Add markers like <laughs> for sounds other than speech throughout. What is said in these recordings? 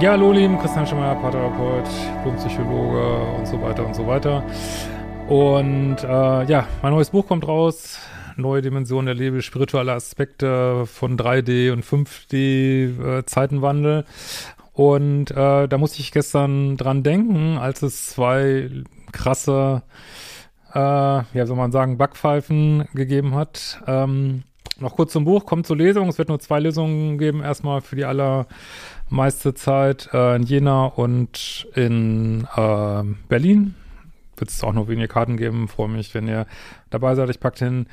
Ja, hallo lieben, Christian Schemmer, Paartherapeut, Blumenpsychologe und so weiter und so weiter. Und äh, ja, mein neues Buch kommt raus. Neue Dimensionen der Liebe, spirituelle Aspekte von 3D und 5D äh, Zeitenwandel. Und äh, da musste ich gestern dran denken, als es zwei krasse, äh, ja, soll man sagen, Backpfeifen gegeben hat. Ähm, noch kurz zum Buch, kommt zur Lesung. Es wird nur zwei Lesungen geben. Erstmal für die allermeiste Zeit äh, in Jena und in äh, Berlin. Wird es auch noch wenige Karten geben. Freue mich, wenn ihr dabei seid. Ich packe den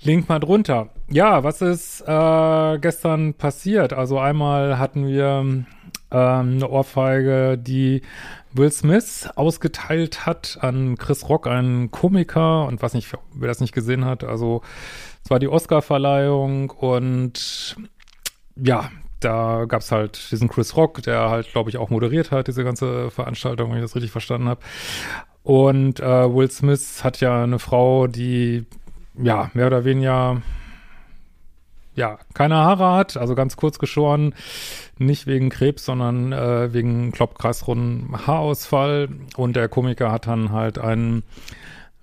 Link mal drunter. Ja, was ist äh, gestern passiert? Also einmal hatten wir ähm, eine Ohrfeige, die Will Smith ausgeteilt hat an Chris Rock, einen Komiker. Und was nicht, wer das nicht gesehen hat, also es war die Oscar-Verleihung und ja, da gab's halt diesen Chris Rock, der halt, glaube ich, auch moderiert hat, diese ganze Veranstaltung, wenn ich das richtig verstanden habe. Und äh, Will Smith hat ja eine Frau, die ja mehr oder weniger ja keine Haare hat, also ganz kurz geschoren, nicht wegen Krebs, sondern äh, wegen kloppkreisrunden Haarausfall. Und der Komiker hat dann halt einen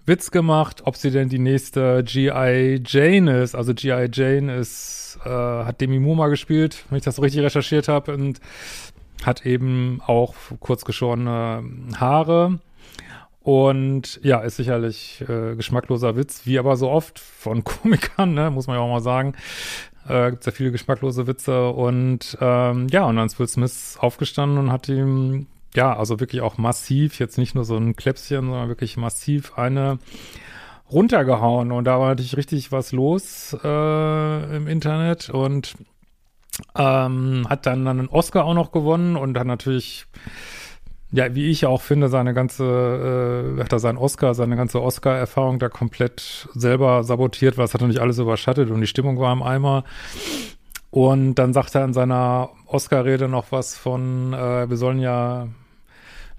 Witz gemacht, ob sie denn die nächste G.I. Jane ist. Also G.I. Jane ist, äh, hat Demi Moore mal gespielt, wenn ich das so richtig recherchiert habe, und hat eben auch kurz geschorene Haare. Und ja, ist sicherlich äh, geschmackloser Witz, wie aber so oft von <laughs> Komikern, ne, muss man ja auch mal sagen. Äh, gibt ja viele geschmacklose Witze und ähm, ja, und dann ist Will Smith aufgestanden und hat ihm ja, also wirklich auch massiv, jetzt nicht nur so ein Kläpschen, sondern wirklich massiv eine runtergehauen. Und da war natürlich richtig was los äh, im Internet und ähm, hat dann, einen Oscar auch noch gewonnen und hat natürlich, ja, wie ich auch finde, seine ganze, äh, hat er seinen Oscar, seine ganze Oscar-Erfahrung da komplett selber sabotiert, weil es hat natürlich alles überschattet und die Stimmung war im Eimer. Und dann sagt er in seiner Oscar-Rede noch was von, äh, wir sollen ja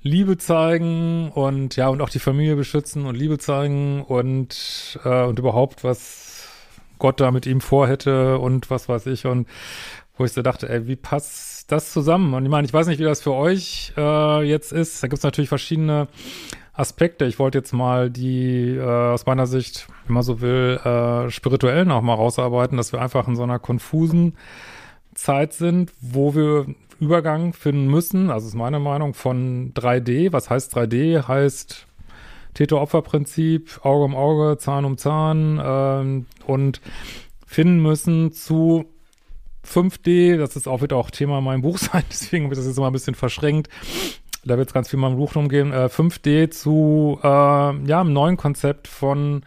Liebe zeigen und ja, und auch die Familie beschützen und Liebe zeigen und, äh, und überhaupt, was Gott da mit ihm vorhätte und was weiß ich. Und wo ich so dachte, ey, wie passt das zusammen? Und ich meine, ich weiß nicht, wie das für euch äh, jetzt ist. Da gibt es natürlich verschiedene Aspekte. Ich wollte jetzt mal die äh, aus meiner Sicht, wenn man so will, äh, spirituellen auch mal rausarbeiten, dass wir einfach in so einer konfusen Zeit sind, wo wir Übergang finden müssen, also ist meine Meinung, von 3D. Was heißt 3D? Heißt Täter-Opfer-Prinzip, Auge um Auge, Zahn um Zahn ähm, und finden müssen zu 5D. Das ist auch wieder auch Thema in meinem Buch sein, <laughs> deswegen wird das jetzt mal ein bisschen verschränkt. Da wird es ganz viel in meinem Buch umgehen. Äh, 5D zu äh, ja, einem neuen Konzept von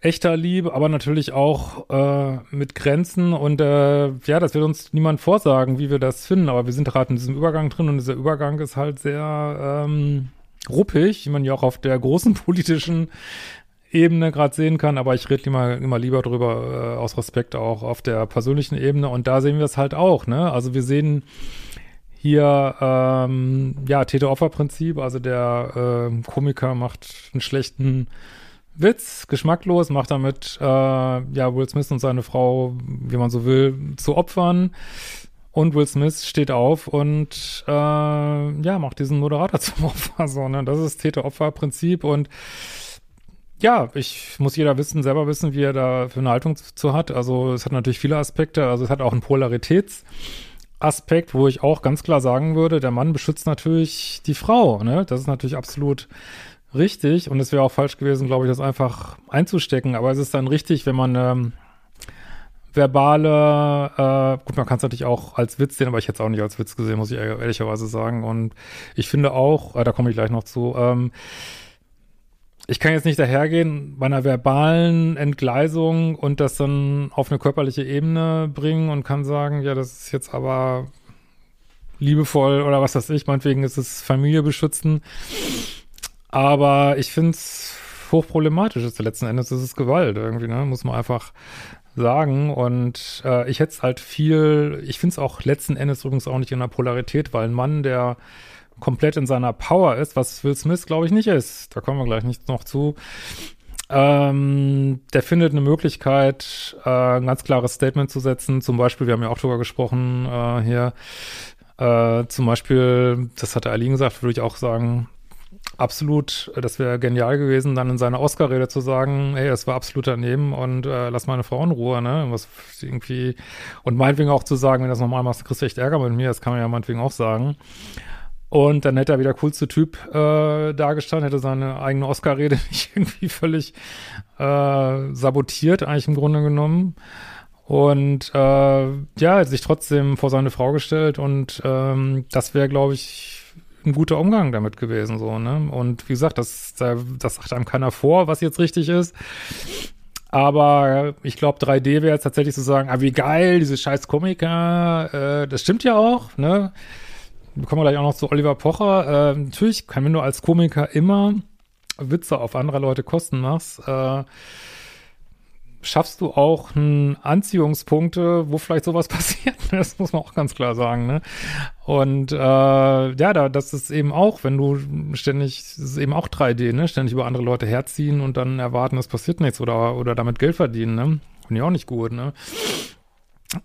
echter Liebe, aber natürlich auch äh, mit Grenzen. Und äh, ja, das wird uns niemand vorsagen, wie wir das finden, aber wir sind gerade in diesem Übergang drin und dieser Übergang ist halt sehr ähm, ruppig, wie man ja auch auf der großen <laughs> politischen Ebene gerade sehen kann, aber ich rede immer, immer lieber drüber äh, aus Respekt auch auf der persönlichen Ebene. Und da sehen wir es halt auch, ne? Also wir sehen hier ähm, ja Täter-Opfer-Prinzip, also der äh, Komiker macht einen schlechten Witz, geschmacklos, macht damit äh, ja Will Smith und seine Frau, wie man so will, zu Opfern. Und Will Smith steht auf und äh, ja, macht diesen Moderator <laughs> zum Opfer. So, ne? Das ist Täter-Opfer-Prinzip und ja, ich muss jeder wissen, selber wissen, wie er da für eine Haltung zu hat. Also es hat natürlich viele Aspekte, also es hat auch einen Polaritätsaspekt, wo ich auch ganz klar sagen würde, der Mann beschützt natürlich die Frau, ne? Das ist natürlich absolut richtig und es wäre auch falsch gewesen, glaube ich, das einfach einzustecken. Aber es ist dann richtig, wenn man ähm, verbale, äh, gut, man kann es natürlich auch als Witz sehen, aber ich hätte es auch nicht als Witz gesehen, muss ich ehrlicherweise sagen. Und ich finde auch, äh, da komme ich gleich noch zu, ähm, ich kann jetzt nicht dahergehen bei einer verbalen Entgleisung und das dann auf eine körperliche Ebene bringen und kann sagen, ja, das ist jetzt aber liebevoll oder was weiß ich, meinetwegen ist es Familie beschützen. Aber ich finde es hochproblematisch. Ist letzten Endes ist es Gewalt irgendwie, ne? Muss man einfach sagen. Und äh, ich hätte es halt viel, ich finde es auch letzten Endes übrigens auch nicht in der Polarität, weil ein Mann, der komplett in seiner Power ist, was Will Smith, glaube ich, nicht ist. Da kommen wir gleich nicht noch zu. Ähm, der findet eine Möglichkeit, äh, ein ganz klares Statement zu setzen. Zum Beispiel, wir haben ja auch drüber gesprochen äh, hier, Äh, zum Beispiel, das hat Eileen gesagt, würde ich auch sagen, absolut, das wäre genial gewesen, dann in seiner Oscar-Rede zu sagen, hey, es war absolut daneben und äh, lass meine Frau in Ruhe, ne? Was irgendwie, und meinetwegen auch zu sagen, wenn du das nochmal machst, kriegst du echt Ärger mit mir, das kann man ja meinetwegen auch sagen. Und dann hätte er wieder coolste Typ äh, dargestanden, hätte seine eigene Oscar-Rede <laughs> nicht irgendwie völlig äh, sabotiert, eigentlich im Grunde genommen. Und äh, ja, sich trotzdem vor seine Frau gestellt und ähm, das wäre, glaube ich, ein guter Umgang damit gewesen, so, ne? Und wie gesagt, das, das sagt einem keiner vor, was jetzt richtig ist. Aber ich glaube, 3D wäre jetzt tatsächlich zu sagen, ah, wie geil, diese scheiß Komiker, äh, das stimmt ja auch, ne? Wir kommen gleich auch noch zu Oliver Pocher. Äh, natürlich kann, wenn du als Komiker immer Witze auf andere Leute kosten machst, äh, schaffst du auch hm, Anziehungspunkte, wo vielleicht sowas <laughs> passiert. Das muss man auch ganz klar sagen. Ne? Und äh, ja, da, das ist eben auch, wenn du ständig, das ist eben auch 3D, ne? Ständig über andere Leute herziehen und dann erwarten, es passiert nichts oder, oder damit Geld verdienen, ne? Finde ich auch nicht gut, ne?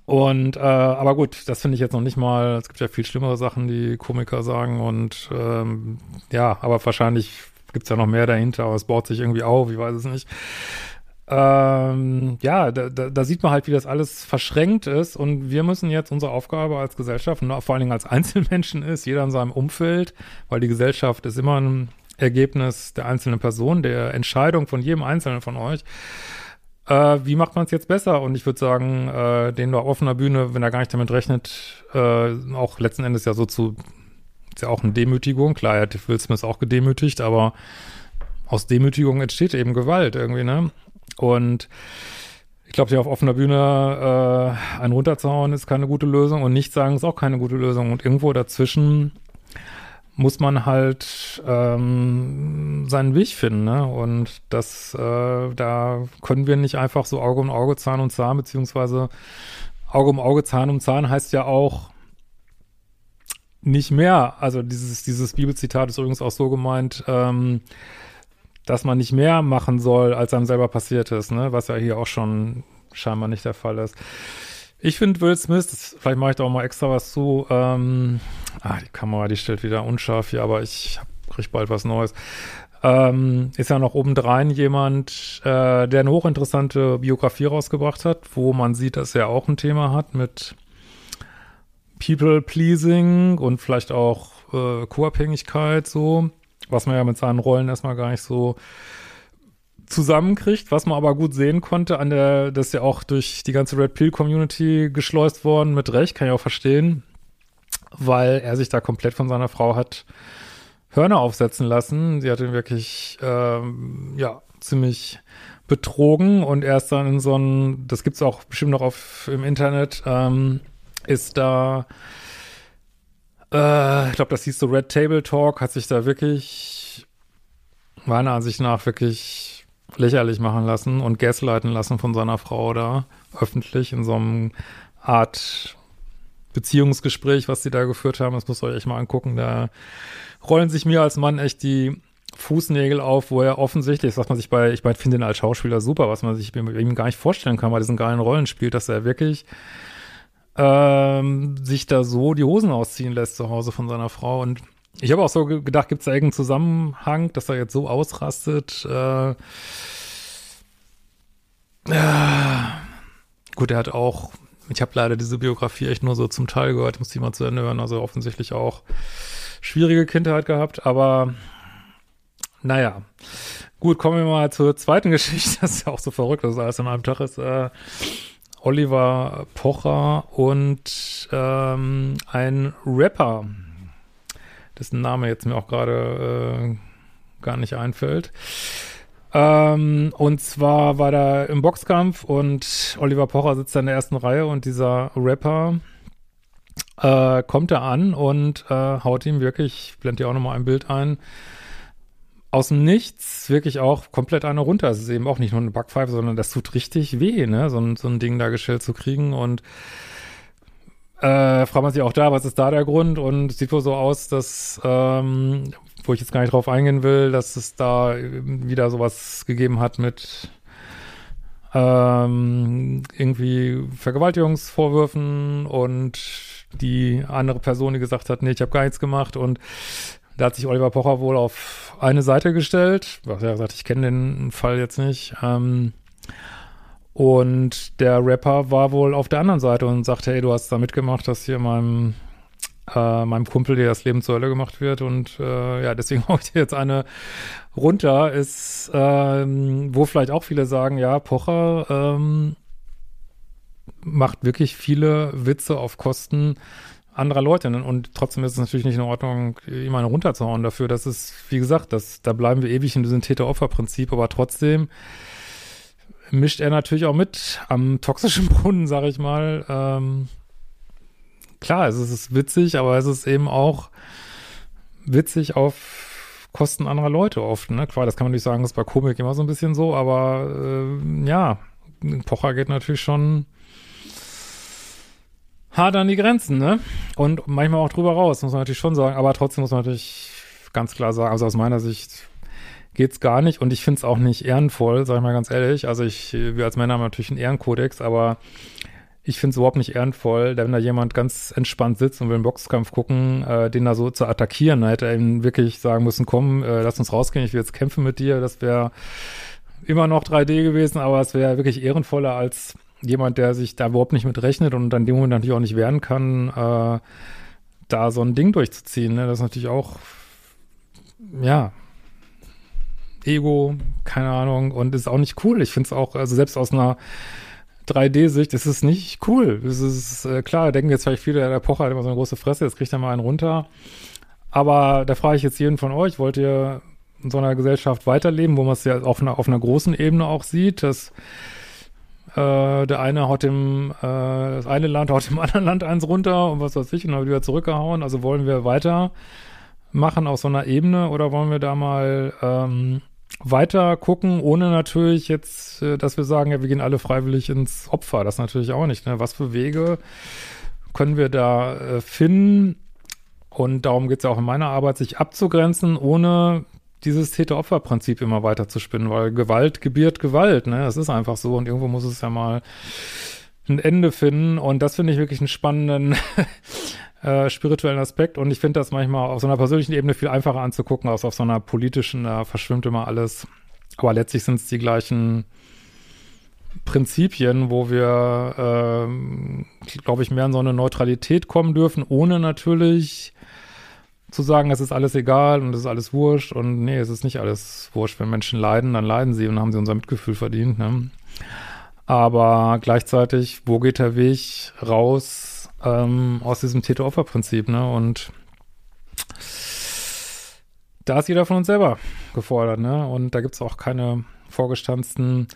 Und äh, aber gut, das finde ich jetzt noch nicht mal. Es gibt ja viel schlimmere Sachen, die Komiker sagen und ähm, ja, aber wahrscheinlich gibt's ja noch mehr dahinter, aber es baut sich irgendwie auf, ich weiß es nicht ähm, ja, da, da, sieht man halt, wie das alles verschränkt ist und wir müssen jetzt unsere Aufgabe als Gesellschaft und vor allen Dingen als <laughs> Einzelmenschen ist, jeder in seinem Umfeld, weil die Gesellschaft ist immer ein Ergebnis der einzelnen Person, der Entscheidung von jedem Einzelnen von euch. Äh, wie macht man es jetzt besser? Und ich würde sagen, äh, den da offener Bühne, wenn er gar nicht damit rechnet, äh, auch letzten Endes ja so zu, ist ja auch eine Demütigung. Klar, er hat Will Smith auch gedemütigt, aber aus Demütigung entsteht eben Gewalt irgendwie, ne? Und ich glaube, hier auf offener Bühne äh, einen runterzuhauen ist keine gute Lösung und nicht sagen ist auch keine gute Lösung. Und irgendwo dazwischen muss man halt ähm, seinen Weg finden, ne? Und das, äh, da können wir nicht einfach so Auge um Auge, Zahn um Zahn, beziehungsweise Auge um Auge, Zahn um Zahn heißt ja auch nicht mehr. Also dieses, dieses Bibelzitat ist übrigens auch so gemeint, ähm, dass man nicht mehr machen soll, als einem selber passiert ist, ne? Was ja hier auch schon scheinbar nicht der Fall ist. Ich finde Will Smith, das, vielleicht mache ich da auch mal extra was zu. Ähm, ah, die Kamera, die stellt wieder unscharf hier, aber ich kriege bald was Neues. Ähm, ist ja noch obendrein jemand, äh, der eine hochinteressante Biografie rausgebracht hat, wo man sieht, dass er auch ein Thema hat mit People-Pleasing und vielleicht auch äh, Co-Abhängigkeit so was man ja mit seinen Rollen erstmal gar nicht so zusammenkriegt, was man aber gut sehen konnte an der, das ist ja auch durch die ganze Red Pill Community geschleust worden, mit Recht, kann ich auch verstehen, weil er sich da komplett von seiner Frau hat Hörner aufsetzen lassen. Sie hat ihn wirklich, ähm, ja, ziemlich betrogen und er ist dann in so ein, das gibt's auch bestimmt noch auf im Internet, ähm, ist da äh, ich glaube, das hieß so Red Table Talk, hat sich da wirklich, meiner Ansicht nach, wirklich lächerlich machen lassen und gaslighten lassen von seiner Frau da, öffentlich in so einem Art Beziehungsgespräch, was sie da geführt haben. Das müsst ihr euch echt mal angucken. Da rollen sich mir als Mann echt die Fußnägel auf, wo er offensichtlich, sagt man sich bei, ich finde ihn als Schauspieler super, was man sich bei ihm gar nicht vorstellen kann, bei diesen geilen Rollen spielt, dass er wirklich ähm, sich da so die Hosen ausziehen lässt zu Hause von seiner Frau. Und ich habe auch so gedacht, gibt es da irgendeinen Zusammenhang, dass er jetzt so ausrastet? Äh, äh, gut, er hat auch, ich habe leider diese Biografie echt nur so zum Teil gehört, muss ich mal zu Ende hören, also offensichtlich auch schwierige Kindheit gehabt, aber naja. Gut, kommen wir mal zur zweiten <laughs> Geschichte. Das ist ja auch so verrückt, dass alles an einem Tag ist. Äh, Oliver Pocher und ähm, ein Rapper, dessen Name jetzt mir auch gerade äh, gar nicht einfällt. Ähm, und zwar war da im Boxkampf und Oliver Pocher sitzt da in der ersten Reihe und dieser Rapper äh, kommt da an und äh, haut ihm wirklich, ich blende dir auch nochmal ein Bild ein, aus dem Nichts wirklich auch komplett eine runter. Es ist eben auch nicht nur eine Backpfeife, sondern das tut richtig weh, ne? So, ein, so ein Ding da gestellt zu kriegen und äh, fragt man sich auch da, was ist da der Grund? Und es sieht wohl so aus, dass, ähm, wo ich jetzt gar nicht drauf eingehen will, dass es da wieder sowas gegeben hat mit ähm, irgendwie Vergewaltigungsvorwürfen und die andere Person, die gesagt hat, nee, ich habe gar nichts gemacht und da hat sich Oliver Pocher wohl auf eine Seite gestellt. Er hat gesagt, ich kenne den Fall jetzt nicht. Ähm, und der Rapper war wohl auf der anderen Seite und sagte, hey, du hast da mitgemacht, dass hier meinem, äh, meinem Kumpel dir das Leben zur Hölle gemacht wird. Und äh, ja, deswegen <laughs> hau ich dir jetzt eine runter. Ist, ähm, wo vielleicht auch viele sagen, ja, Pocher ähm, macht wirklich viele Witze auf Kosten anderer Leute. Ne? Und trotzdem ist es natürlich nicht in Ordnung, jemanden runterzuhauen dafür. Das ist, wie gesagt, das, da bleiben wir ewig in diesem Täter-Opfer-Prinzip, aber trotzdem mischt er natürlich auch mit am toxischen <laughs> Brunnen, sag ich mal. Ähm, klar, es ist witzig, aber es ist eben auch witzig auf Kosten anderer Leute oft. Ne? Klar, das kann man nicht sagen, das ist bei Komik immer so ein bisschen so, aber äh, ja, Pocher geht natürlich schon hart an die Grenzen, ne? Und manchmal auch drüber raus, muss man natürlich schon sagen. Aber trotzdem muss man natürlich ganz klar sagen, also aus meiner Sicht geht's gar nicht und ich finde es auch nicht ehrenvoll, sag ich mal ganz ehrlich. Also ich, wir als Männer haben natürlich einen Ehrenkodex, aber ich finde es überhaupt nicht ehrenvoll, wenn da jemand ganz entspannt sitzt und will einen Boxkampf gucken, äh, den da so zu attackieren. Da hätte er ihm wirklich sagen müssen, komm, äh, lass uns rausgehen, ich will jetzt kämpfen mit dir. Das wäre immer noch 3D gewesen, aber es wäre wirklich ehrenvoller als jemand, der sich da überhaupt nicht mit rechnet und dann dem Moment natürlich auch nicht wehren kann, äh, da so ein Ding durchzuziehen. Ne? Das ist natürlich auch, ja, Ego, keine Ahnung, und ist auch nicht cool. Ich finde es auch, also selbst aus einer 3D-Sicht ist es nicht cool. Es ist äh, klar, denken jetzt vielleicht viele, der Pocher hat immer so eine große Fresse, jetzt kriegt er mal einen runter. Aber da frage ich jetzt jeden von euch, wollt ihr in so einer Gesellschaft weiterleben, wo man es ja auf einer, auf einer großen Ebene auch sieht, dass äh, der eine haut dem, äh, das eine Land haut dem <laughs> anderen Land eins runter und was weiß ich, und dann wird wieder zurückgehauen. Also wollen wir weiter machen auf so einer Ebene oder wollen wir da mal ähm, weiter gucken, ohne natürlich jetzt, äh, dass wir sagen, ja, wir gehen alle freiwillig ins Opfer. Das natürlich auch nicht. Ne? Was für Wege können wir da äh, finden? Und darum geht es ja auch in meiner Arbeit, sich abzugrenzen, ohne dieses Täter-Opfer-Prinzip immer weiter zu spinnen, weil Gewalt gebiert Gewalt, ne? Das ist einfach so und irgendwo muss es ja mal ein Ende finden und das finde ich wirklich einen spannenden <laughs> äh, spirituellen Aspekt und ich finde das manchmal auf so einer persönlichen Ebene viel einfacher anzugucken als auf so einer politischen, da verschwimmt immer alles. Aber letztlich sind es die gleichen Prinzipien, wo wir, äh, glaube ich, mehr in so eine Neutralität kommen dürfen, ohne natürlich zu sagen, es ist alles egal und es ist alles wurscht und nee, es ist nicht alles wurscht. Wenn Menschen leiden, dann leiden sie und haben sie unser Mitgefühl verdient. Ne? Aber gleichzeitig, wo geht der Weg raus ähm, aus diesem Täter-Opfer-Prinzip? Ne? Und da ist jeder von uns selber gefordert. Ne? Und da gibt es auch keine vorgestanzten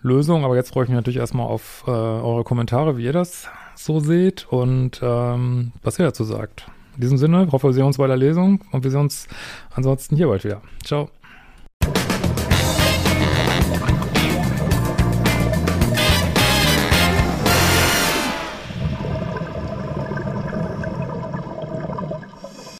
Lösungen. Aber jetzt freue ich mich natürlich erstmal auf äh, eure Kommentare, wie ihr das so seht und ähm, was ihr dazu sagt. In diesem Sinne, hoffe, wir sehen uns bei der Lesung und wir sehen uns ansonsten hier bald wieder. Ciao.